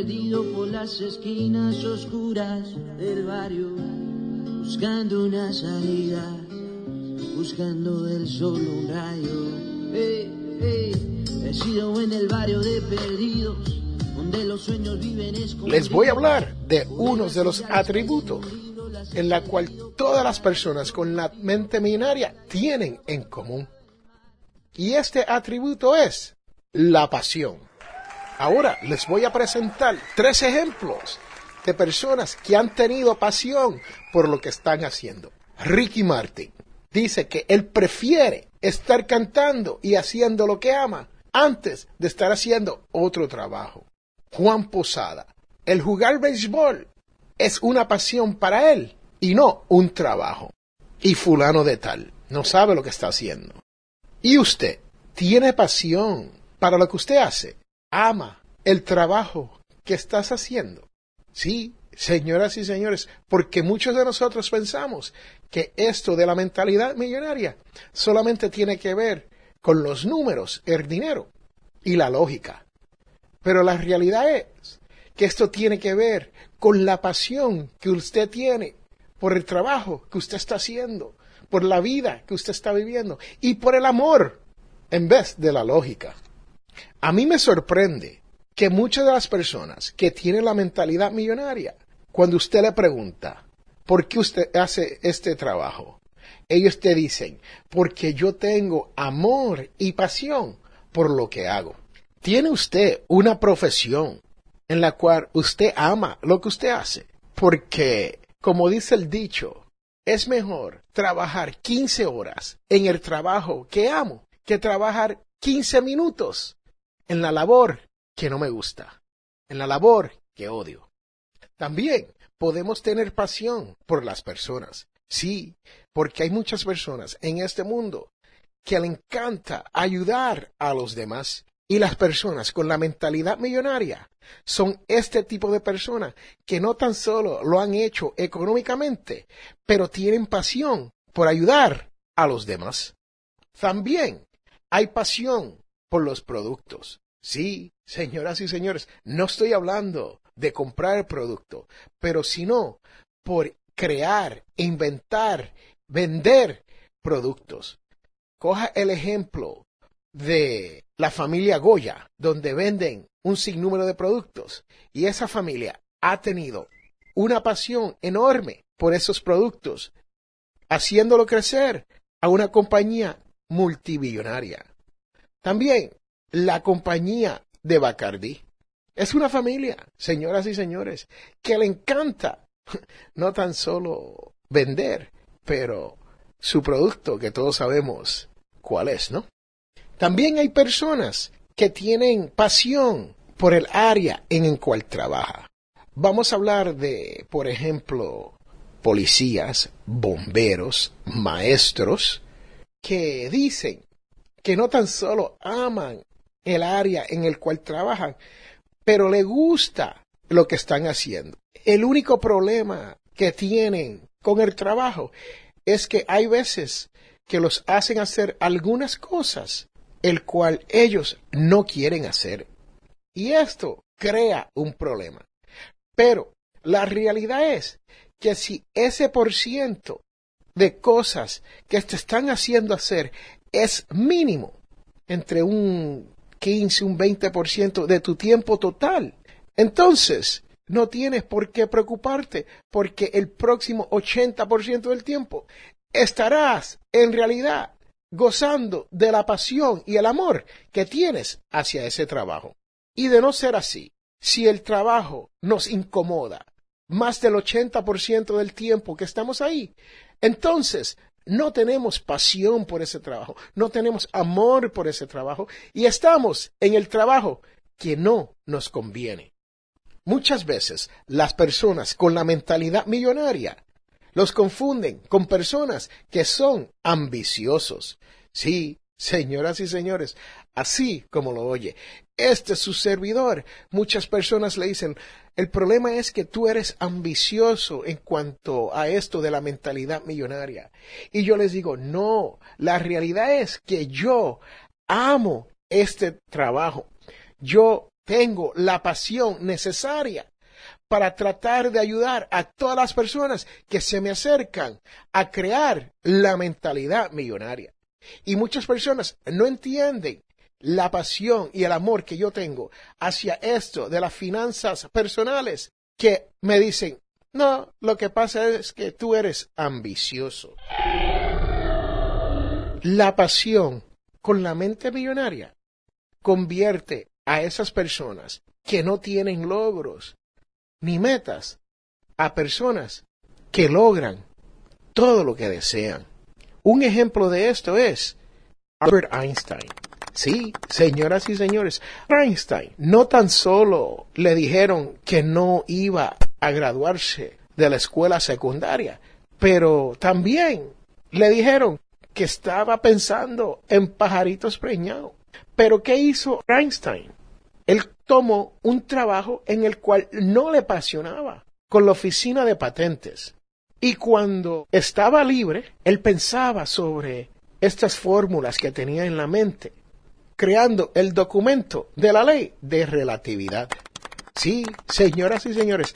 perdido por las esquinas oscuras del barrio, buscando una salida, buscando del sol un rayo. Hey, hey, he sido en el barrio de perdidos, donde los sueños viven escondidos. Les voy a hablar de unos de los atributos en la cual todas las personas con la mente millonaria tienen en común. Y este atributo es la pasión. Ahora les voy a presentar tres ejemplos de personas que han tenido pasión por lo que están haciendo. Ricky Martin dice que él prefiere estar cantando y haciendo lo que ama antes de estar haciendo otro trabajo. Juan Posada, el jugar béisbol es una pasión para él y no un trabajo. Y fulano de tal no sabe lo que está haciendo. ¿Y usted tiene pasión para lo que usted hace? Ama el trabajo que estás haciendo. Sí, señoras y señores, porque muchos de nosotros pensamos que esto de la mentalidad millonaria solamente tiene que ver con los números, el dinero y la lógica. Pero la realidad es que esto tiene que ver con la pasión que usted tiene por el trabajo que usted está haciendo, por la vida que usted está viviendo y por el amor en vez de la lógica. A mí me sorprende que muchas de las personas que tienen la mentalidad millonaria, cuando usted le pregunta, ¿por qué usted hace este trabajo? Ellos te dicen, porque yo tengo amor y pasión por lo que hago. ¿Tiene usted una profesión en la cual usted ama lo que usted hace? Porque, como dice el dicho, es mejor trabajar 15 horas en el trabajo que amo que trabajar 15 minutos en la labor que no me gusta, en la labor que odio. También podemos tener pasión por las personas. Sí, porque hay muchas personas en este mundo que le encanta ayudar a los demás. Y las personas con la mentalidad millonaria son este tipo de personas que no tan solo lo han hecho económicamente, pero tienen pasión por ayudar a los demás. También hay pasión por los productos. Sí, señoras y señores, no estoy hablando de comprar el producto, pero sino por crear, inventar, vender productos. Coja el ejemplo de la familia Goya, donde venden un sinnúmero de productos, y esa familia ha tenido una pasión enorme por esos productos, haciéndolo crecer a una compañía multibillonaria. También la compañía de Bacardi. Es una familia, señoras y señores, que le encanta no tan solo vender, pero su producto que todos sabemos cuál es, ¿no? También hay personas que tienen pasión por el área en el cual trabaja. Vamos a hablar de, por ejemplo, policías, bomberos, maestros, que dicen que no tan solo aman el área en el cual trabajan, pero le gusta lo que están haciendo. El único problema que tienen con el trabajo es que hay veces que los hacen hacer algunas cosas el cual ellos no quieren hacer. Y esto crea un problema. Pero la realidad es que si ese por ciento de cosas que te están haciendo hacer es mínimo, entre un 15, un 20% de tu tiempo total. Entonces, no tienes por qué preocuparte, porque el próximo 80% del tiempo estarás en realidad gozando de la pasión y el amor que tienes hacia ese trabajo. Y de no ser así, si el trabajo nos incomoda más del 80% del tiempo que estamos ahí, entonces no tenemos pasión por ese trabajo, no tenemos amor por ese trabajo y estamos en el trabajo que no nos conviene. Muchas veces las personas con la mentalidad millonaria los confunden con personas que son ambiciosos. Sí, señoras y señores, así como lo oye. Este es su servidor. Muchas personas le dicen, el problema es que tú eres ambicioso en cuanto a esto de la mentalidad millonaria. Y yo les digo, no, la realidad es que yo amo este trabajo. Yo tengo la pasión necesaria para tratar de ayudar a todas las personas que se me acercan a crear la mentalidad millonaria. Y muchas personas no entienden la pasión y el amor que yo tengo hacia esto de las finanzas personales que me dicen, no, lo que pasa es que tú eres ambicioso. La pasión con la mente millonaria convierte a esas personas que no tienen logros ni metas a personas que logran todo lo que desean. Un ejemplo de esto es Albert Einstein. Sí, señoras y señores, Einstein no tan solo le dijeron que no iba a graduarse de la escuela secundaria, pero también le dijeron que estaba pensando en pajaritos preñados. Pero ¿qué hizo Einstein? Él tomó un trabajo en el cual no le apasionaba, con la oficina de patentes. Y cuando estaba libre, él pensaba sobre estas fórmulas que tenía en la mente, creando el documento de la ley de relatividad. Sí, señoras y señores,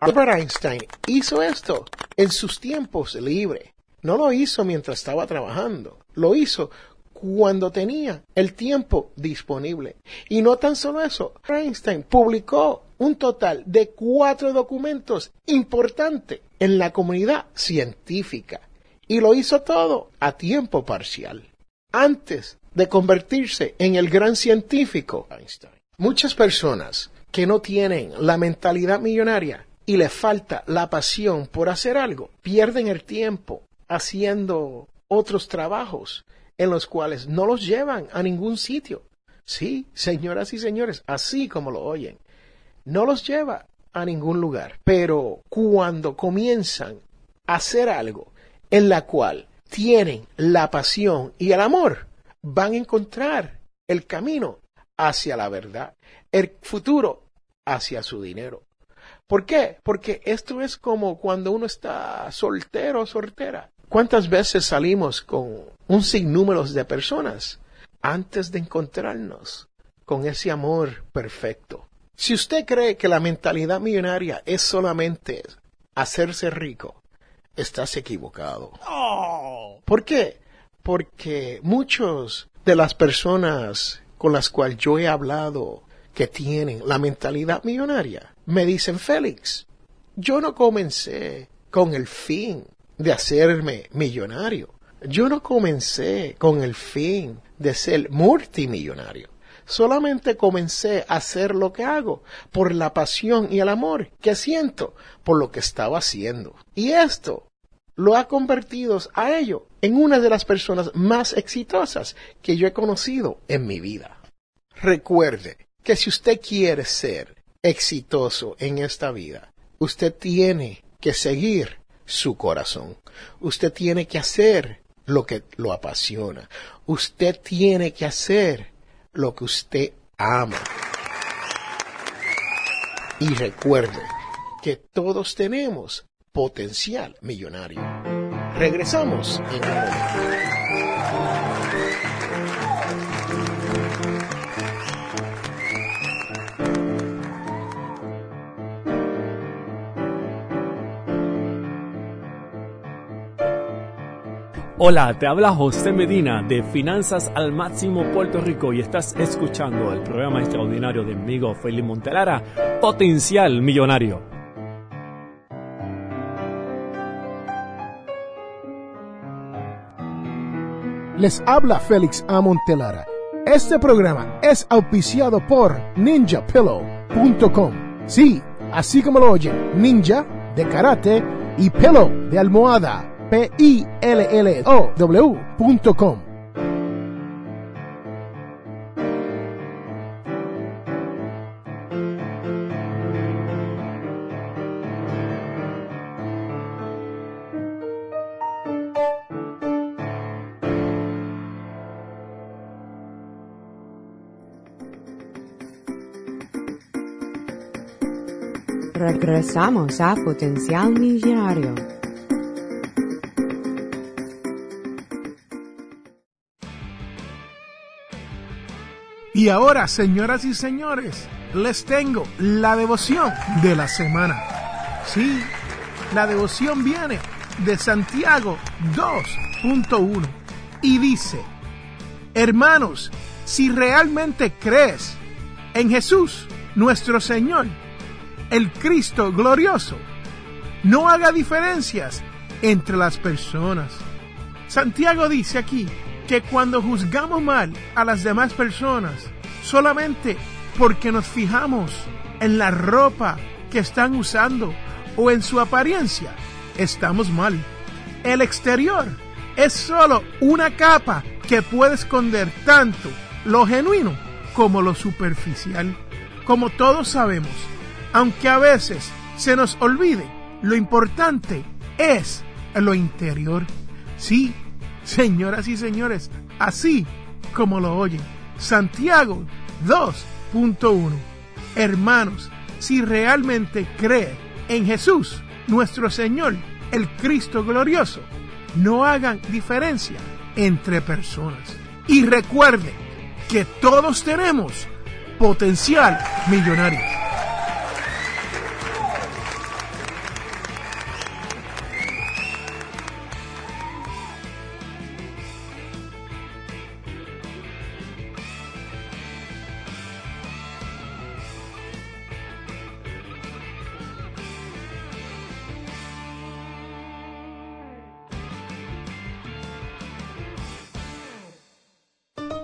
Albert Einstein hizo esto en sus tiempos libres. No lo hizo mientras estaba trabajando, lo hizo cuando tenía el tiempo disponible. Y no tan solo eso, Einstein publicó un total de cuatro documentos importantes en la comunidad científica. Y lo hizo todo a tiempo parcial. Antes de convertirse en el gran científico Einstein. Muchas personas que no tienen la mentalidad millonaria y les falta la pasión por hacer algo, pierden el tiempo haciendo otros trabajos en los cuales no los llevan a ningún sitio. Sí, señoras y señores, así como lo oyen, no los lleva a ningún lugar. Pero cuando comienzan a hacer algo en la cual tienen la pasión y el amor, van a encontrar el camino hacia la verdad, el futuro hacia su dinero. ¿Por qué? Porque esto es como cuando uno está soltero o soltera. ¿Cuántas veces salimos con un sinnúmero de personas antes de encontrarnos con ese amor perfecto? Si usted cree que la mentalidad millonaria es solamente hacerse rico, estás equivocado. Oh. ¿Por qué? Porque muchos de las personas con las cuales yo he hablado que tienen la mentalidad millonaria me dicen, Félix, yo no comencé con el fin de hacerme millonario. Yo no comencé con el fin de ser multimillonario. Solamente comencé a hacer lo que hago por la pasión y el amor que siento por lo que estaba haciendo. Y esto lo ha convertido a ello en una de las personas más exitosas que yo he conocido en mi vida. Recuerde que si usted quiere ser exitoso en esta vida, usted tiene que seguir su corazón. Usted tiene que hacer lo que lo apasiona. Usted tiene que hacer lo que usted ama. Y recuerde que todos tenemos potencial millonario. Regresamos en un momento. Hola, te habla José Medina de Finanzas al Máximo Puerto Rico y estás escuchando el programa extraordinario de mi amigo Félix Montelara, Potencial Millonario. Les habla Félix A. Montelara. Este programa es auspiciado por ninjapillow.com. Sí, así como lo oyen, ninja de karate y pillow de almohada P-I-L-L-O-W.com. Regresamos a Potencial Millonario. Y ahora, señoras y señores, les tengo la devoción de la semana. Sí, la devoción viene de Santiago 2.1 y dice, hermanos, si realmente crees en Jesús, nuestro Señor, el Cristo glorioso, no haga diferencias entre las personas. Santiago dice aquí que cuando juzgamos mal a las demás personas solamente porque nos fijamos en la ropa que están usando o en su apariencia, estamos mal. El exterior es solo una capa que puede esconder tanto lo genuino como lo superficial. Como todos sabemos, aunque a veces se nos olvide, lo importante es lo interior. Sí, Señoras y señores, así como lo oyen, Santiago 2.1. Hermanos, si realmente creen en Jesús, nuestro Señor, el Cristo glorioso, no hagan diferencia entre personas. Y recuerden que todos tenemos potencial millonario.